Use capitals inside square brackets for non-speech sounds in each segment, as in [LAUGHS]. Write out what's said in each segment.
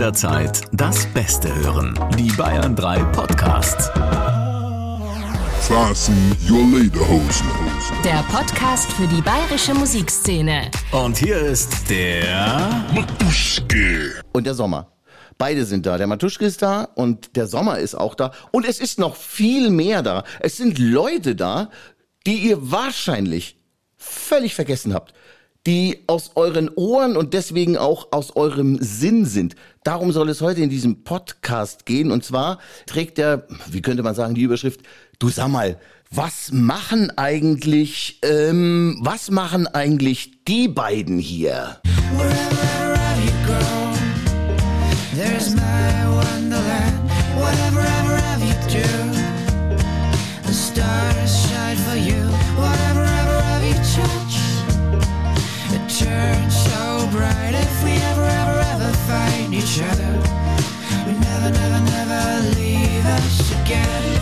jederzeit das Beste hören. Die Bayern 3 Podcasts. Fasten your Lederhosen. Der Podcast für die bayerische Musikszene. Und hier ist der Matuschke. und der Sommer. Beide sind da. Der Matuschke ist da und der Sommer ist auch da. Und es ist noch viel mehr da. Es sind Leute da, die ihr wahrscheinlich völlig vergessen habt. Die aus euren Ohren und deswegen auch aus eurem Sinn sind. Darum soll es heute in diesem Podcast gehen. Und zwar trägt er, wie könnte man sagen, die Überschrift, du sag mal, was machen eigentlich, ähm, was machen eigentlich die beiden hier? Wherever so bright. If we ever, ever, ever find each other, we never, never, never leave us again.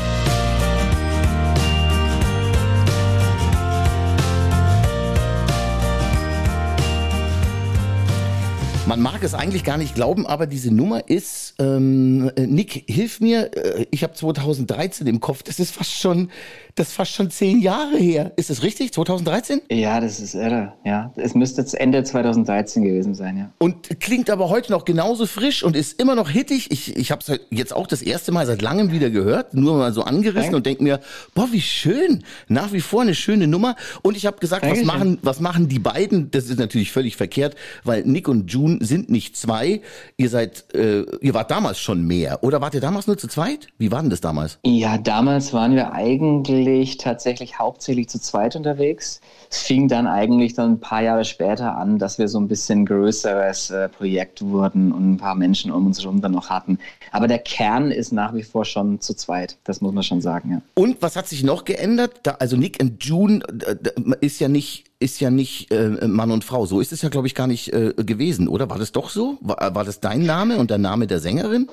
Man mag es eigentlich gar nicht glauben, aber diese Nummer ist, ähm, äh, Nick, hilf mir, äh, ich habe 2013 im Kopf, das ist fast schon, das ist fast schon zehn Jahre her. Ist das richtig? 2013? Ja, das ist irre. Ja, es müsste jetzt Ende 2013 gewesen sein, ja. Und klingt aber heute noch genauso frisch und ist immer noch hittig. Ich, ich habe es jetzt auch das erste Mal seit langem wieder gehört, nur mal so angerissen Danke. und denke mir, boah, wie schön. Nach wie vor eine schöne Nummer. Und ich habe gesagt, was machen, was machen die beiden? Das ist natürlich völlig verkehrt, weil Nick und June sind nicht zwei. Ihr seid, äh, ihr wart damals schon mehr. Oder wart ihr damals nur zu zweit? Wie war denn das damals? Ja, damals waren wir eigentlich tatsächlich hauptsächlich zu zweit unterwegs. Es fing dann eigentlich dann ein paar Jahre später an, dass wir so ein bisschen größeres äh, Projekt wurden und ein paar Menschen um uns herum dann noch hatten. Aber der Kern ist nach wie vor schon zu zweit. Das muss man schon sagen, ja. Und was hat sich noch geändert? Da, also Nick und June äh, äh, ist ja nicht ist ja nicht äh, Mann und Frau. So ist es ja, glaube ich, gar nicht äh, gewesen, oder? War das doch so? War, war das dein Name und der Name der Sängerin?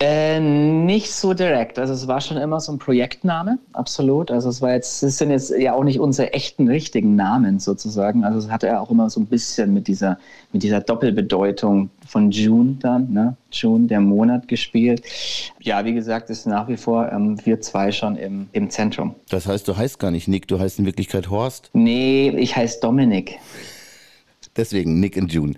Äh, nicht so direkt. Also es war schon immer so ein Projektname, absolut. Also es war jetzt, es sind jetzt ja auch nicht unsere echten richtigen Namen sozusagen. Also es hatte ja auch immer so ein bisschen mit dieser, mit dieser Doppelbedeutung von June dann, ne? June, der Monat gespielt. Ja, wie gesagt, ist nach wie vor ähm, wir zwei schon im, im Zentrum. Das heißt, du heißt gar nicht Nick, du heißt in Wirklichkeit Horst. Nee, ich heiße Dominik. Deswegen Nick und June.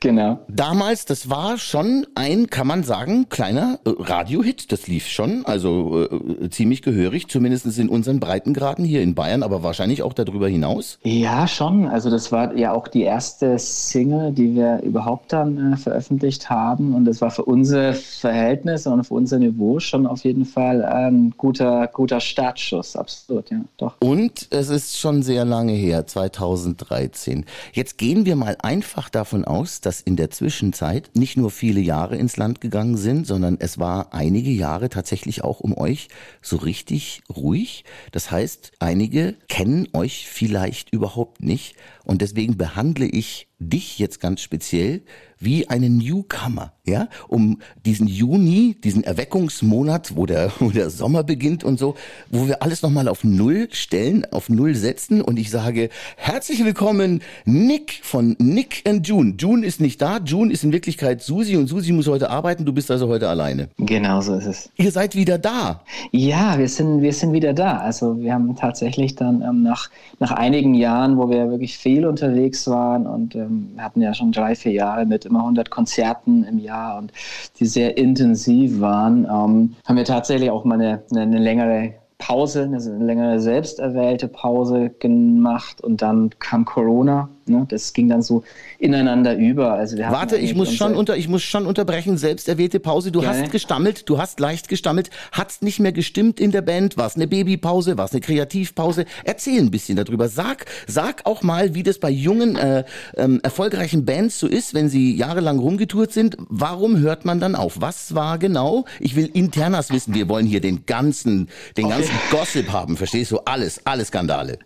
Genau. Damals, das war schon ein, kann man sagen, kleiner äh, Radiohit. Das lief schon, also äh, ziemlich gehörig, zumindest in unseren Breitengraden hier in Bayern, aber wahrscheinlich auch darüber hinaus. Ja, schon. Also das war ja auch die erste Single, die wir überhaupt dann äh, veröffentlicht haben. Und das war für unsere Verhältnisse und für unser Niveau schon auf jeden Fall ein guter, guter Startschuss. Absolut, ja, doch. Und es ist schon sehr lange her, 2013. Jetzt gehen wir mal einfach davon aus, dass in der Zwischenzeit nicht nur viele Jahre ins Land gegangen sind, sondern es war einige Jahre tatsächlich auch um euch so richtig ruhig. Das heißt, einige kennen euch vielleicht überhaupt nicht und deswegen behandle ich dich jetzt ganz speziell wie einen Newcomer, ja, um diesen Juni, diesen Erweckungsmonat, wo der, [LAUGHS] wo der Sommer beginnt und so, wo wir alles nochmal auf Null stellen, auf Null setzen und ich sage, herzlich willkommen, Nick von Nick and June. June ist nicht da, June ist in Wirklichkeit Susi und Susi muss heute arbeiten, du bist also heute alleine. Genau so ist es. Ihr seid wieder da. Ja, wir sind, wir sind wieder da. Also wir haben tatsächlich dann ähm, nach, nach einigen Jahren, wo wir wirklich viel unterwegs waren und ähm, hatten ja schon drei, vier Jahre mit immer 100 Konzerten im Jahr und die sehr intensiv waren, ähm, haben wir tatsächlich auch mal eine, eine längere Pause, eine längere selbst erwählte Pause gemacht und dann kam Corona. Ne? Das ging dann so ineinander über. Also wir Warte, ich muss schon unter, ich muss schon unterbrechen. Selbst erwählte Pause. Du Gerne. hast gestammelt, du hast leicht gestammelt, hat's nicht mehr gestimmt in der Band. War es eine Babypause, war es eine Kreativpause? Erzähl ein bisschen darüber. Sag, sag auch mal, wie das bei jungen äh, ähm, erfolgreichen Bands so ist, wenn sie jahrelang rumgetourt sind. Warum hört man dann auf? Was war genau? Ich will internas wissen. Wir wollen hier den ganzen, den ganzen Gossip haben. Verstehst du? Alles, alle Skandale.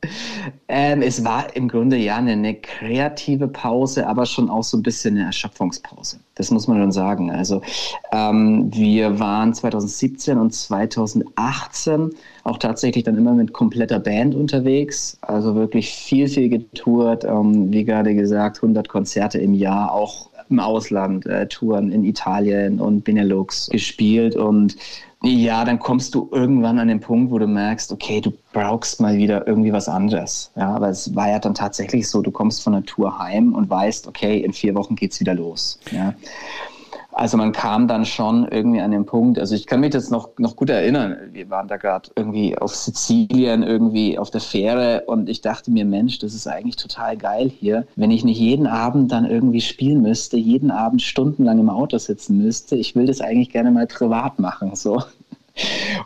Ähm, es war im Grunde ja eine, eine kreative Pause, aber schon auch so ein bisschen eine Erschöpfungspause. Das muss man schon sagen. Also ähm, wir waren 2017 und 2018 auch tatsächlich dann immer mit kompletter Band unterwegs. Also wirklich viel, viel getourt. Ähm, wie gerade gesagt, 100 Konzerte im Jahr, auch im Ausland äh, Touren in Italien und Benelux gespielt und ja, dann kommst du irgendwann an den Punkt, wo du merkst, okay, du brauchst mal wieder irgendwie was anderes. Ja, aber es war ja dann tatsächlich so, du kommst von der Tour heim und weißt, okay, in vier Wochen geht's wieder los. Ja. Also man kam dann schon irgendwie an den Punkt, also ich kann mich das noch, noch gut erinnern, wir waren da gerade irgendwie auf Sizilien, irgendwie auf der Fähre und ich dachte mir, Mensch, das ist eigentlich total geil hier, wenn ich nicht jeden Abend dann irgendwie spielen müsste, jeden Abend stundenlang im Auto sitzen müsste, ich will das eigentlich gerne mal privat machen, so.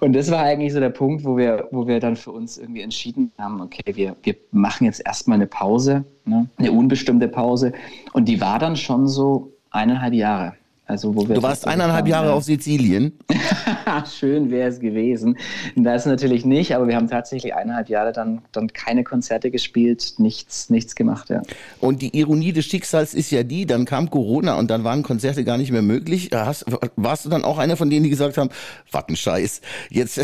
Und das war eigentlich so der Punkt, wo wir, wo wir dann für uns irgendwie entschieden haben, okay, wir, wir machen jetzt erstmal eine Pause, ne? eine unbestimmte Pause. Und die war dann schon so eineinhalb Jahre. Also, wo wir Du warst eineinhalb Jahre auf Sizilien. [LAUGHS] Schön wäre es gewesen. Das natürlich nicht, aber wir haben tatsächlich eineinhalb Jahre dann, dann keine Konzerte gespielt, nichts, nichts gemacht. Ja. Und die Ironie des Schicksals ist ja die, dann kam Corona und dann waren Konzerte gar nicht mehr möglich. Hast, warst du dann auch einer von denen, die gesagt haben, was ein Scheiß, jetzt,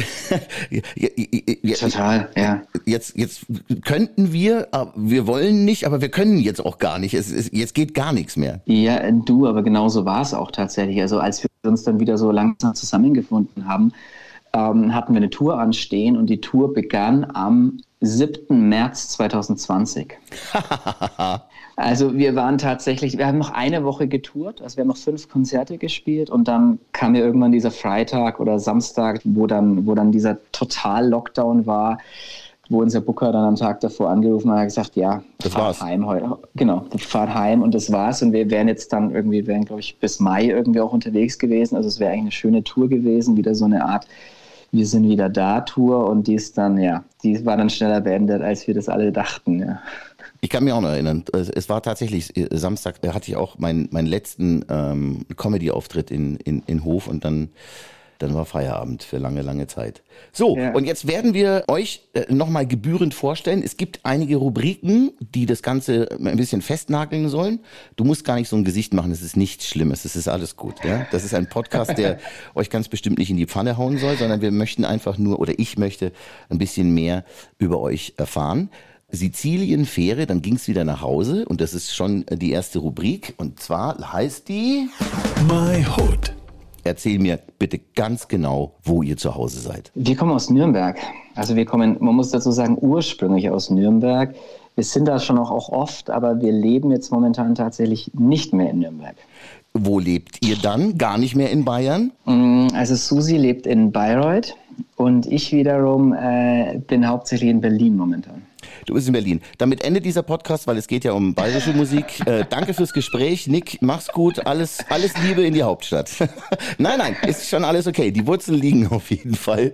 [LAUGHS] jetzt, Total, ja. jetzt, jetzt könnten wir, wir wollen nicht, aber wir können jetzt auch gar nicht. Es, es, jetzt geht gar nichts mehr. Ja, du, aber genauso war es auch tatsächlich. Also als wir uns dann wieder so langsam zusammengefunden haben, ähm, hatten wir eine Tour anstehen und die Tour begann am 7. März 2020. [LAUGHS] also wir waren tatsächlich, wir haben noch eine Woche getourt, also wir haben noch fünf Konzerte gespielt und dann kam ja irgendwann dieser Freitag oder Samstag, wo dann, wo dann dieser Total-Lockdown war wo unser Booker dann am Tag davor angerufen hat und hat gesagt, ja, Das fahrt war's. heim heute. Genau, wir fahren heim und das war's. Und wir wären jetzt dann irgendwie, wären, glaube ich, bis Mai irgendwie auch unterwegs gewesen. Also es wäre eigentlich eine schöne Tour gewesen, wieder so eine Art Wir sind wieder da Tour und die ist dann, ja, die war dann schneller beendet, als wir das alle dachten, ja. Ich kann mich auch noch erinnern. Es es war tatsächlich äh, Samstag, da hatte ich auch meinen meinen letzten ähm, Comedy-Auftritt in, in, in Hof und dann, dann war Feierabend für lange, lange Zeit. So, Ja. und jetzt werden wir euch äh, nochmal gebührend vorstellen. Es gibt einige Rubriken, die das Ganze ein bisschen festnageln sollen. Du musst gar nicht so ein Gesicht machen, es ist nichts Schlimmes, es ist alles gut. Ja? Das ist ein Podcast, der [LAUGHS] euch ganz bestimmt nicht in die Pfanne hauen soll, sondern wir möchten einfach nur, oder ich möchte ein bisschen mehr über euch erfahren. Sizilien, Fähre, dann ging's wieder nach Hause und das ist schon äh, die erste Rubrik und zwar heißt die My Hood. Erzähl mir bitte ganz genau, wo ihr zu Hause seid. Wir kommen aus Nürnberg. Also wir kommen, man muss dazu sagen, ursprünglich aus Nürnberg. Wir sind da schon auch, auch oft, aber wir leben jetzt momentan tatsächlich nicht mehr in Nürnberg. Wo lebt ihr dann? Gar nicht mehr in Bayern? Mm, Also Susi lebt in Bayreuth und ich wiederum äh, bin hauptsächlich in Berlin momentan. Du bist in Berlin. Damit endet dieser Podcast, weil es geht ja um bayerische Musik. [LAUGHS] Äh, danke fürs Gespräch. Nick, mach's gut. Alles, alles Liebe in die Hauptstadt. [LAUGHS] nein, nein, ist schon alles okay. Die Wurzeln liegen auf jeden Fall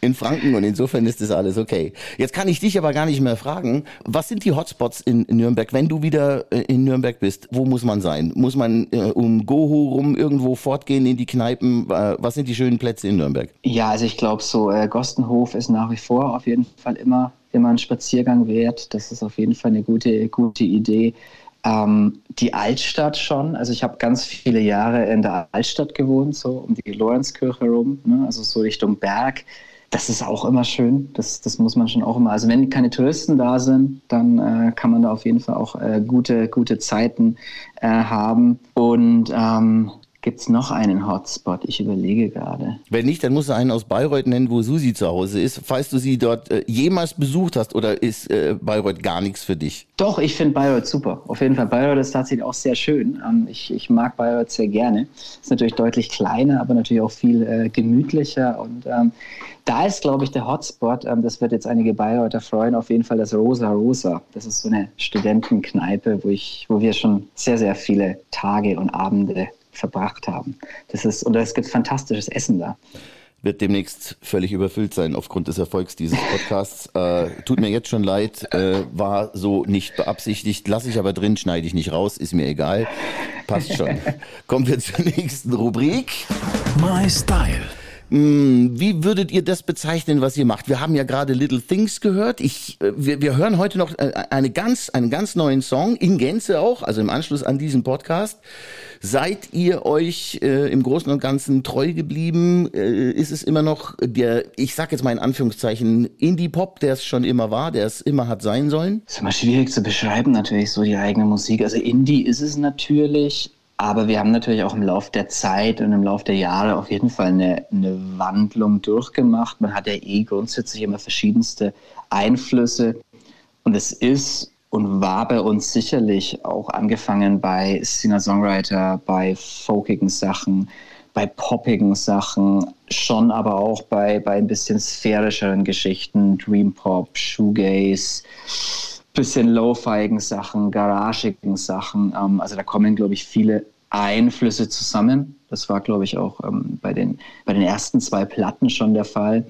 in Franken und insofern ist das alles okay. Jetzt kann ich dich aber gar nicht mehr fragen. Was sind die Hotspots in Nürnberg, wenn du wieder äh, in Nürnberg bist? Wo muss man sein? Muss man äh, um Gohu rum irgendwo fortgehen in die Kneipen? Äh, was sind die schönen Plätze in Nürnberg? Ja, also ich glaube so, äh, Gostenhof ist nach wie vor auf jeden Fall immer, immer ein Spaziergang wert. Das ist auf jeden Fall eine gute, gute Idee. Ähm, die Altstadt schon. Also ich habe ganz viele Jahre in der Altstadt gewohnt, so um die Lorenzkirche rum, ne? also so Richtung Berg. Das ist auch immer schön. Das, das muss man schon auch immer. Also wenn keine Touristen da sind, dann äh, kann man da auf jeden Fall auch äh, gute, gute Zeiten äh, haben. Und ähm, gibt es noch einen Hotspot? Ich überlege gerade. Wenn nicht, dann musst du einen aus Bayreuth nennen, wo Susi zu Hause ist. Falls du sie dort äh, jemals besucht hast oder ist äh, Bayreuth gar nichts für dich? Doch, ich finde Bayreuth super. Auf jeden Fall. Bayreuth ist tatsächlich auch sehr schön. Ähm, ich, ich mag Bayreuth sehr gerne. Ist natürlich deutlich kleiner, aber natürlich auch viel äh, gemütlicher. Und ähm, da ist, glaube ich, der Hotspot. Ähm, das wird jetzt einige Bayreuther freuen. Auf jeden Fall das Rosa Rosa. Das ist so eine Studentenkneipe, wo, ich, wo wir schon sehr, sehr viele Tage und Abende verbracht haben. Das ist, und es gibt fantastisches Essen da. Wird demnächst völlig überfüllt sein aufgrund des Erfolgs dieses Podcasts. [LAUGHS] Äh, tut mir jetzt schon leid, äh, war so nicht beabsichtigt. Lass ich aber drin, schneide ich nicht raus, ist mir egal. Passt schon. [LAUGHS] Kommen wir zur nächsten Rubrik. My Style. Hm, Wie würdet ihr das bezeichnen, was ihr macht? Wir haben ja gerade Little Things gehört. Ich, äh, wir, wir hören heute noch äh, eine ganz, einen ganz neuen Song, in Gänze auch, also im Anschluss an diesen Podcast. Seid ihr euch äh, im Großen und Ganzen treu geblieben? Äh, ist es immer noch der, ich sag jetzt mal in Anführungszeichen, Indie-Pop, der es schon immer war, der es immer hat sein sollen? ist immer schwierig zu beschreiben, natürlich so die eigene Musik. Also Indie ist es natürlich, Aber wir haben natürlich auch im Laufe der Zeit und im Laufe der Jahre auf jeden Fall eine, eine Wandlung durchgemacht. Man hat ja eh grundsätzlich immer verschiedenste Einflüsse. Und es ist und war bei uns sicherlich auch angefangen bei Singer-Songwriter, bei folkigen Sachen, bei poppigen Sachen, schon aber auch bei, bei ein bisschen sphärischeren Geschichten, Dream Pop, Shoegaze, bisschen lo-fiigen Sachen, garagigen Sachen. Ähm, also da kommen, glaube ich, viele Einflüsse zusammen. Das war, glaube ich, auch ähm, bei, den, bei den ersten zwei Platten schon der Fall.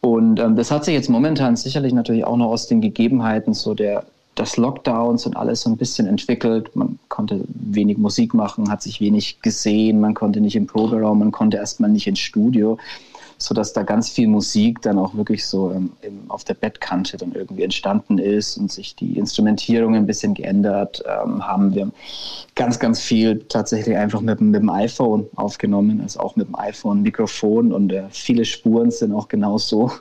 Und ähm, das hat sich jetzt momentan sicherlich natürlich auch noch aus den Gegebenheiten so der, des Lockdowns und alles so ein bisschen entwickelt. Man konnte wenig Musik machen, hat sich wenig gesehen, man konnte nicht im Proberaum, man konnte erstmal nicht ins Studio so dass da ganz viel Musik dann auch wirklich so ähm, auf der Bettkante dann irgendwie entstanden ist und sich die Instrumentierung ein bisschen geändert ähm, haben. Wir ganz, ganz viel tatsächlich einfach mit, mit dem iPhone aufgenommen, also auch mit dem iPhone-Mikrofon und äh, viele Spuren sind auch genauso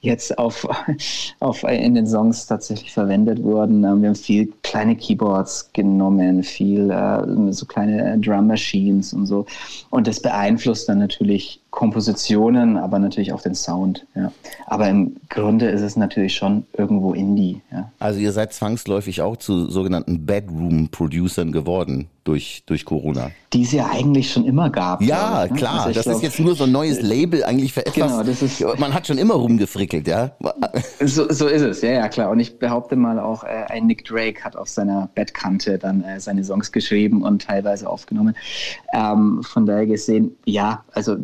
jetzt auf, [LAUGHS] auf in den Songs tatsächlich verwendet wurden. Ähm, wir haben viel kleine Keyboards genommen, viel äh, so kleine Drum Machines und so. Und das beeinflusst dann natürlich Kompositionen, aber natürlich auch den Sound. Ja. Aber im Grunde ist es natürlich schon irgendwo Indie. Ja. Also ihr seid zwangsläufig auch zu sogenannten Bedroom-Producern geworden durch, durch Corona. Die es ja eigentlich schon immer gab. Ja, ich, ne? klar. Also das glaub, ist jetzt nur so ein neues Label eigentlich für etwas. Genau, das ist- man hat schon immer rumgefrickelt, ja. So, so ist es, ja, ja, klar. Und ich behaupte mal auch, äh, ein Nick Drake hat auf seiner Bettkante dann äh, seine Songs geschrieben und teilweise aufgenommen. Ähm, von daher gesehen, ja, also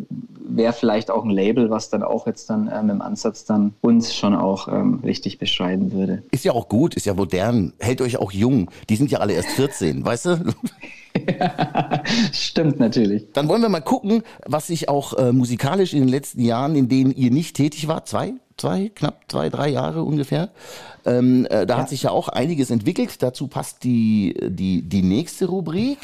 wäre vielleicht auch ein Label, was dann auch jetzt dann ähm, im Ansatz dann uns schon auch ähm, richtig beschreiben würde. Ist ja auch gut, ist ja modern, hält euch auch jung. Die sind ja alle erst 14, weißt du? [LAUGHS] Stimmt natürlich. Dann wollen wir mal gucken, was sich auch äh, musikalisch in den letzten Jahren, in denen ihr nicht tätig wart, zwei, zwei, knapp zwei, drei Jahre ungefähr, ähm, äh, da hat sich ja auch einiges entwickelt. Dazu passt die, die, die nächste Rubrik.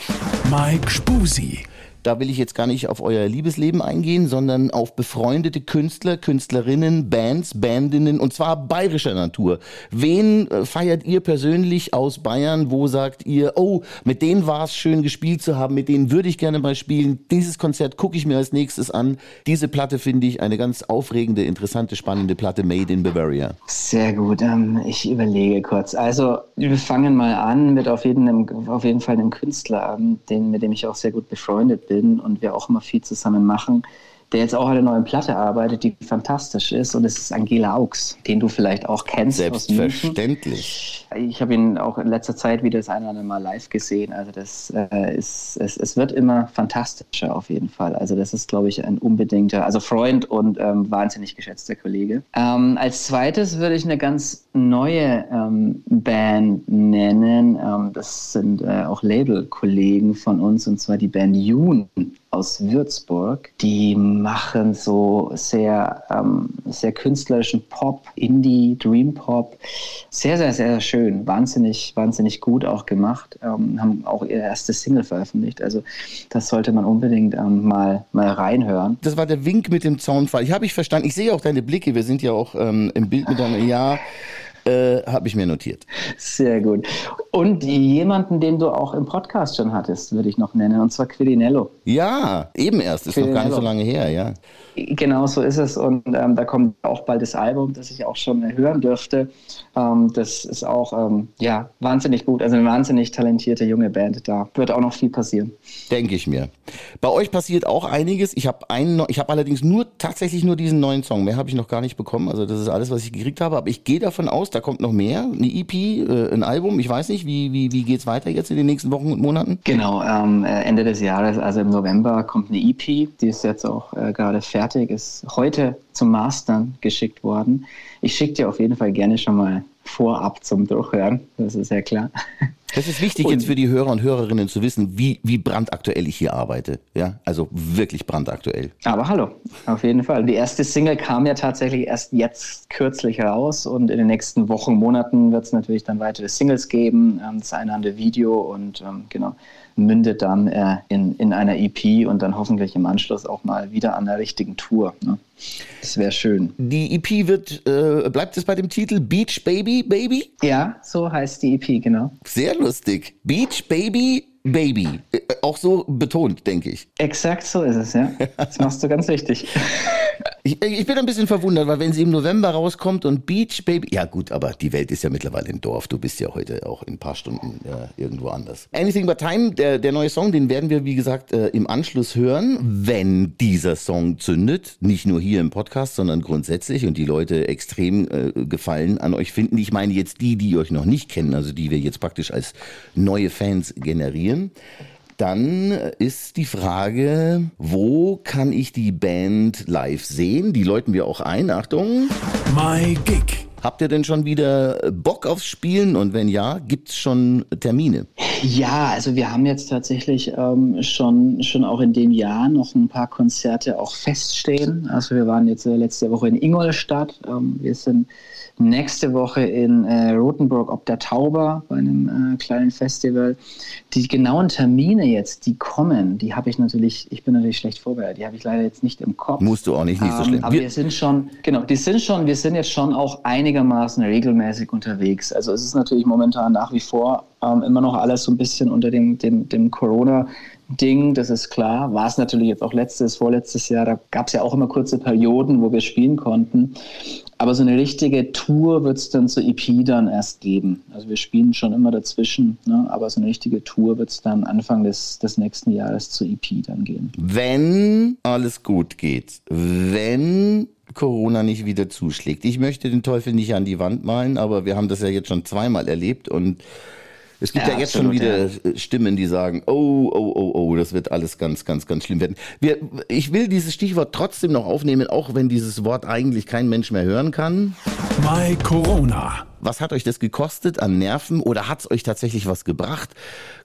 Mike Spusi. Da will ich jetzt gar nicht auf euer Liebesleben eingehen, sondern auf befreundete Künstler, Künstlerinnen, Bands, Bandinnen und zwar bayerischer Natur. Wen äh, feiert ihr persönlich aus Bayern? Wo sagt ihr, oh, mit denen war es schön gespielt zu haben, mit denen würde ich gerne mal spielen. Dieses Konzert gucke ich mir als nächstes an. Diese Platte finde ich eine ganz aufregende, interessante, spannende Platte Made in Bavaria. Sehr gut. Ähm, ich überlege kurz. Also wir fangen mal an mit auf jeden, auf jeden Fall einem Künstler, ähm, den, mit dem ich auch sehr gut befreundet bin und wir auch immer viel zusammen machen, der jetzt auch an einer neuen Platte arbeitet, die fantastisch ist. Und es ist Angela Augs, den du vielleicht auch kennst. Selbstverständlich. Ich habe ihn auch in letzter Zeit wieder das eine oder andere Mal live gesehen. Also das äh, ist, es, es wird immer fantastischer auf jeden Fall. Also das ist, glaube ich, ein unbedingter, also Freund und ähm, wahnsinnig geschätzter Kollege. Ähm, als zweites würde ich eine ganz neue ähm, Band nennen. Ähm, das sind äh, auch Label-Kollegen von uns und zwar die Band Jun aus Würzburg. Die machen so sehr, ähm, sehr künstlerischen Pop, Indie, Dream Pop. Sehr, sehr, sehr schön. Wahnsinnig, wahnsinnig gut auch gemacht. Ähm, haben auch ihre erste Single veröffentlicht. Also das sollte man unbedingt ähm, mal, mal reinhören. Das war der Wink mit dem Zaunfall. Ich habe ich verstanden. Ich sehe auch deine Blicke. Wir sind ja auch ähm, im Bild miteinander. Ja, äh, habe ich mir notiert. Sehr gut. Und jemanden, den du auch im Podcast schon hattest, würde ich noch nennen, und zwar Quirinello. Ja, eben erst. Ist noch gar nicht so lange her, ja. Genau so ist es. Und ähm, da kommt auch bald das Album, das ich auch schon hören dürfte. Ähm, das ist auch ähm, ja, wahnsinnig gut. Also eine wahnsinnig talentierte junge Band. Da wird auch noch viel passieren. Denke ich mir. Bei euch passiert auch einiges. Ich habe einen, ich habe allerdings nur tatsächlich nur diesen neuen Song. Mehr habe ich noch gar nicht bekommen. Also das ist alles, was ich gekriegt habe. Aber ich gehe davon aus, da kommt noch mehr. Eine EP, äh, ein Album. Ich weiß nicht, wie wie wie geht's weiter jetzt in den nächsten Wochen und Monaten? Genau, ähm, äh, Ende des Jahres, also im November, kommt eine EP. Die ist jetzt auch äh, gerade fertig, ist heute zum Mastern geschickt worden. Ich schicke dir auf jeden Fall gerne schon mal vorab zum Durchhören. Das ist ja klar. [LAUGHS] Das ist wichtig jetzt für die Hörer und Hörerinnen zu wissen, wie wie brandaktuell ich hier arbeite. Ja, also wirklich brandaktuell. Aber hallo, auf jeden Fall. Die erste Single kam ja tatsächlich erst jetzt kürzlich raus und in den nächsten Wochen, Monaten wird es natürlich dann weitere Singles geben, ähm, das eine andere Video und ähm, genau, mündet dann äh, in, in einer EP und dann hoffentlich im Anschluss auch mal wieder an der richtigen Tour. Ne? Das wäre schön. Die EP wird äh, bleibt es bei dem Titel Beach Baby Baby? Ja, so heißt die EP, genau. Sehr lustig. Beach Baby Baby. Äh, Auch so betont, denke ich. Exakt so ist es, ja. Das machst du ganz richtig. [LAUGHS] ich. Ich bin ein bisschen verwundert, weil wenn sie im November rauskommt und Beach Baby. Ja, gut, aber die Welt ist ja mittlerweile ein Dorf. Du bist ja heute auch in ein paar Stunden äh, irgendwo anders. Anything But Time, der, der neue Song, den werden wir, wie gesagt, äh, im Anschluss hören, wenn dieser Song zündet. Nicht nur hier im Podcast, sondern grundsätzlich und die Leute extrem äh, Gefallen an euch finden. Ich meine jetzt die, die euch noch nicht kennen, also die wir jetzt praktisch als neue Fans generieren. Dann ist die Frage, wo kann ich die Band live sehen? Die läuten wir auch ein. Achtung. My Gig. Habt ihr denn schon wieder Bock aufs Spielen? Und wenn ja, gibt's schon Termine? Ja, also wir haben jetzt tatsächlich ähm, schon, schon auch in dem Jahr noch ein paar Konzerte auch feststehen. Also wir waren jetzt äh, letzte Woche in Ingolstadt. Ähm, wir sind nächste Woche in äh, Rothenburg ob der Tauber bei einem äh, kleinen Festival. Die genauen Termine jetzt, die kommen, die habe ich natürlich, ich bin natürlich schlecht vorbereitet, die habe ich leider jetzt nicht im Kopf. Musst du auch nicht, nicht so schlimm. Ähm, aber wir, wir sind schon, genau, die sind schon, wir sind jetzt schon auch einigermaßen regelmäßig unterwegs. Also es ist natürlich momentan nach wie vor ähm, immer noch alles so ein bisschen unter dem, dem, dem Corona- Ding, das ist klar. War es natürlich jetzt auch letztes, vorletztes Jahr. Da gab es ja auch immer kurze Perioden, wo wir spielen konnten. Aber so eine richtige Tour wird es dann zur EP dann erst geben. Also wir spielen schon immer dazwischen, ne? aber so eine richtige Tour wird es dann Anfang des, des nächsten Jahres zur EP dann geben. Wenn alles gut geht, wenn Corona nicht wieder zuschlägt. Ich möchte den Teufel nicht an die Wand malen, aber wir haben das ja jetzt schon zweimal erlebt und es gibt ja, Ja, jetzt absolut, schon wieder Stimmen, die sagen, oh, oh, oh, oh, das wird alles ganz, ganz, ganz schlimm werden. Wir, ich will dieses Stichwort trotzdem noch aufnehmen, auch wenn dieses Wort eigentlich kein Mensch mehr hören kann. My Corona. Was hat euch das gekostet an Nerven oder hat es euch tatsächlich was gebracht?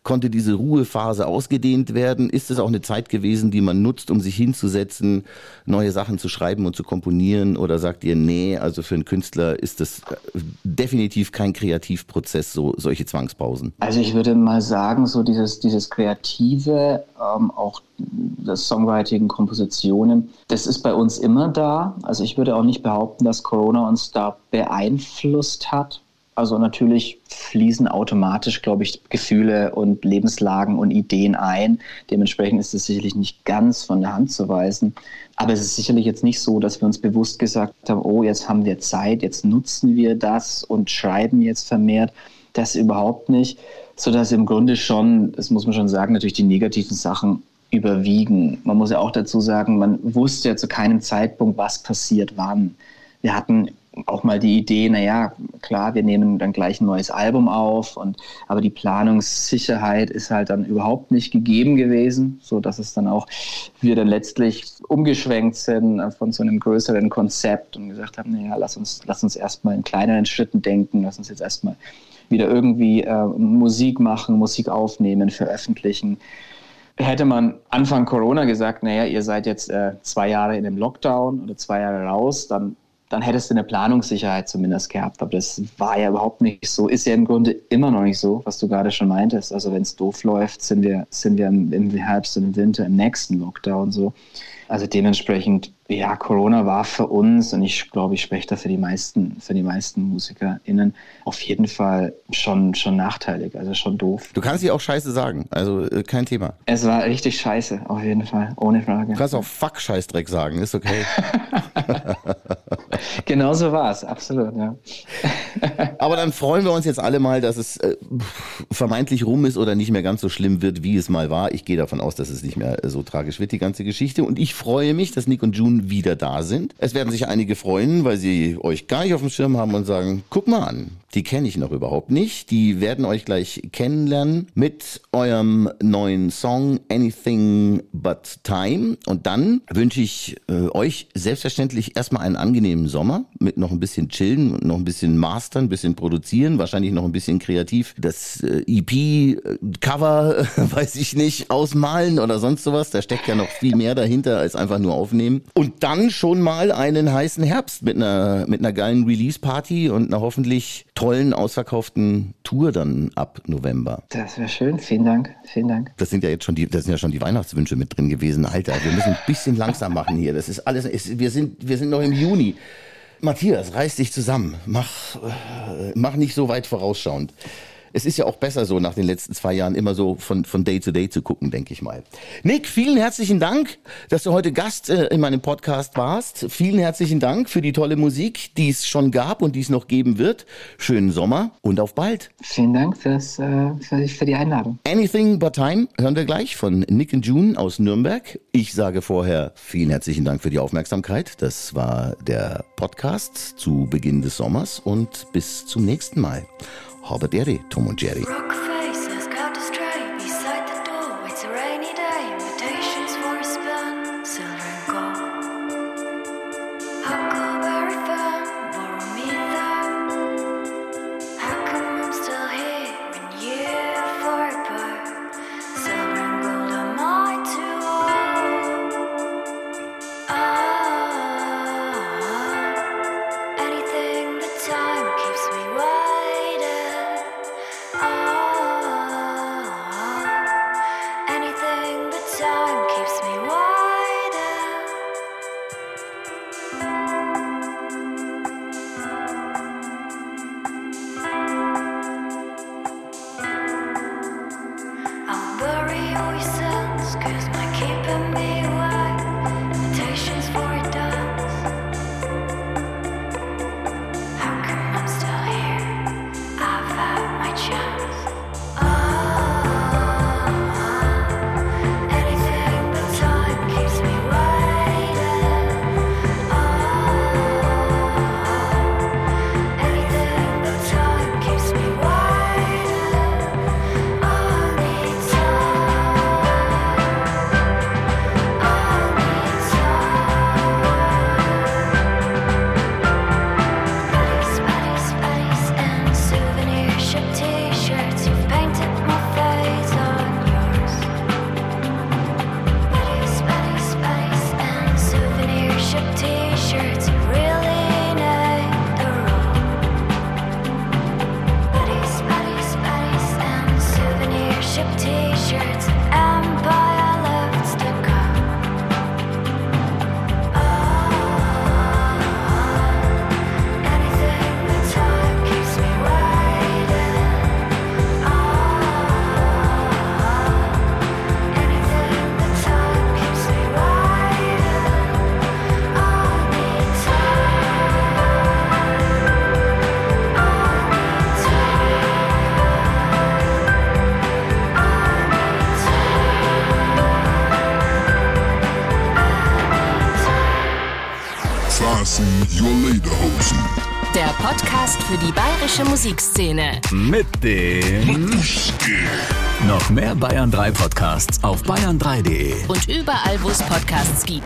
Konnte diese Ruhephase ausgedehnt werden? Ist es auch eine Zeit gewesen, die man nutzt, um sich hinzusetzen, neue Sachen zu schreiben und zu komponieren? Oder sagt ihr, nee, also für einen Künstler ist das äh, definitiv kein Kreativprozess, so solche Zwangspausen? Also ich würde mal sagen, so dieses, dieses Kreative, ähm, auch das Songwriting, Kompositionen, das ist bei uns immer da. Also ich würde auch nicht behaupten, dass Corona uns da beeinflusst hat. Also natürlich fließen automatisch, glaube ich, Gefühle und Lebenslagen und Ideen ein. Dementsprechend ist es sicherlich nicht ganz von der Hand zu weisen. Aber es ist sicherlich jetzt nicht so, dass wir uns bewusst gesagt haben, oh, jetzt haben wir Zeit, jetzt nutzen wir das und schreiben jetzt vermehrt. Das überhaupt nicht. Sodass im Grunde schon, das muss man schon sagen, natürlich die negativen Sachen überwiegen. Man muss ja auch dazu sagen, man wusste ja zu keinem Zeitpunkt, was passiert wann. Wir hatten auch mal die Idee, naja, klar, wir nehmen dann gleich ein neues Album auf, und, aber die Planungssicherheit ist halt dann überhaupt nicht gegeben gewesen, so dass es dann auch wir dann letztlich umgeschwenkt sind von so einem größeren Konzept und gesagt haben, naja, lass uns, lass uns erstmal in kleineren Schritten denken, lass uns jetzt erstmal wieder irgendwie äh, Musik machen, Musik aufnehmen, veröffentlichen. Hätte man Anfang Corona gesagt, naja, ihr seid jetzt äh, zwei Jahre in dem Lockdown oder zwei Jahre raus, dann dann hättest du eine Planungssicherheit zumindest gehabt. Aber das war ja überhaupt nicht so. Ist ja im Grunde immer noch nicht so, was du gerade schon meintest. Also wenn es doof läuft, sind wir, sind wir im, im Herbst und im Winter im nächsten Lockdown so. Also dementsprechend, ja, Corona war für uns, und ich glaube, ich spreche da für die meisten, für die meisten MusikerInnen, auf jeden Fall schon, schon nachteilig, also schon doof. Du kannst sie auch scheiße sagen, also äh, kein Thema. Es war richtig scheiße, auf jeden Fall, ohne Frage. Du kannst auch Fuck-Scheißdreck sagen, ist okay. [LAUGHS] genau so war es, absolut, ja. [LAUGHS] Aber dann freuen wir uns jetzt alle mal, dass es äh, vermeintlich rum ist oder nicht mehr ganz so schlimm wird, wie es mal war. Ich gehe davon aus, dass es nicht mehr so tragisch wird, die ganze Geschichte. Und ich freue mich, dass Nick und June wieder da sind. Es werden sich einige freuen, weil sie euch gar nicht auf dem Schirm haben und sagen, guck mal an, die kenne ich noch überhaupt nicht. Die werden euch gleich kennenlernen mit eurem neuen Song Anything But Time. Und dann wünsche ich äh, euch selbstverständlich erstmal einen angenehmen Sommer mit noch ein bisschen chillen und noch ein bisschen mastern, ein bisschen produzieren, wahrscheinlich noch ein bisschen kreativ das äh, EP-Cover, [LAUGHS] weiß ich nicht, ausmalen oder sonst sowas. Da steckt ja noch viel mehr dahinter als einfach nur aufnehmen. Und dann schon mal einen heißen Herbst mit einer, mit einer geilen Release-Party und einer hoffentlich tollen, ausverkauften Tour dann ab November. Das wäre schön, vielen Dank, vielen Dank. Das sind ja jetzt schon die, das sind ja schon die Weihnachtswünsche mit drin gewesen. Alter, wir müssen ein bisschen langsam machen hier. Das ist alles, ist, wir sind, wir sind noch im Juni. Matthias, reiß dich zusammen. Mach, äh, mach nicht so weit vorausschauend. Es ist ja auch besser so nach den letzten zwei Jahren immer so von, von Day zu Day zu gucken, denke ich mal. Nick, vielen herzlichen Dank, dass du heute Gast äh, in meinem Podcast warst. Vielen herzlichen Dank für die tolle Musik, die es schon gab und die es noch geben wird. Schönen Sommer und auf bald. Vielen Dank fürs, äh, für, für die Einladung. Anything But Time hören wir gleich von Nick und June aus Nürnberg. Ich sage vorher vielen herzlichen Dank für die Aufmerksamkeit. Das war der Podcast zu Beginn des Sommers und bis zum nächsten Mal. Habe Dere, Tom und Jerry. Musikszene. Mit dem noch mehr Bayern 3 Podcasts auf bayern3.de. Und überall, wo es Podcasts gibt.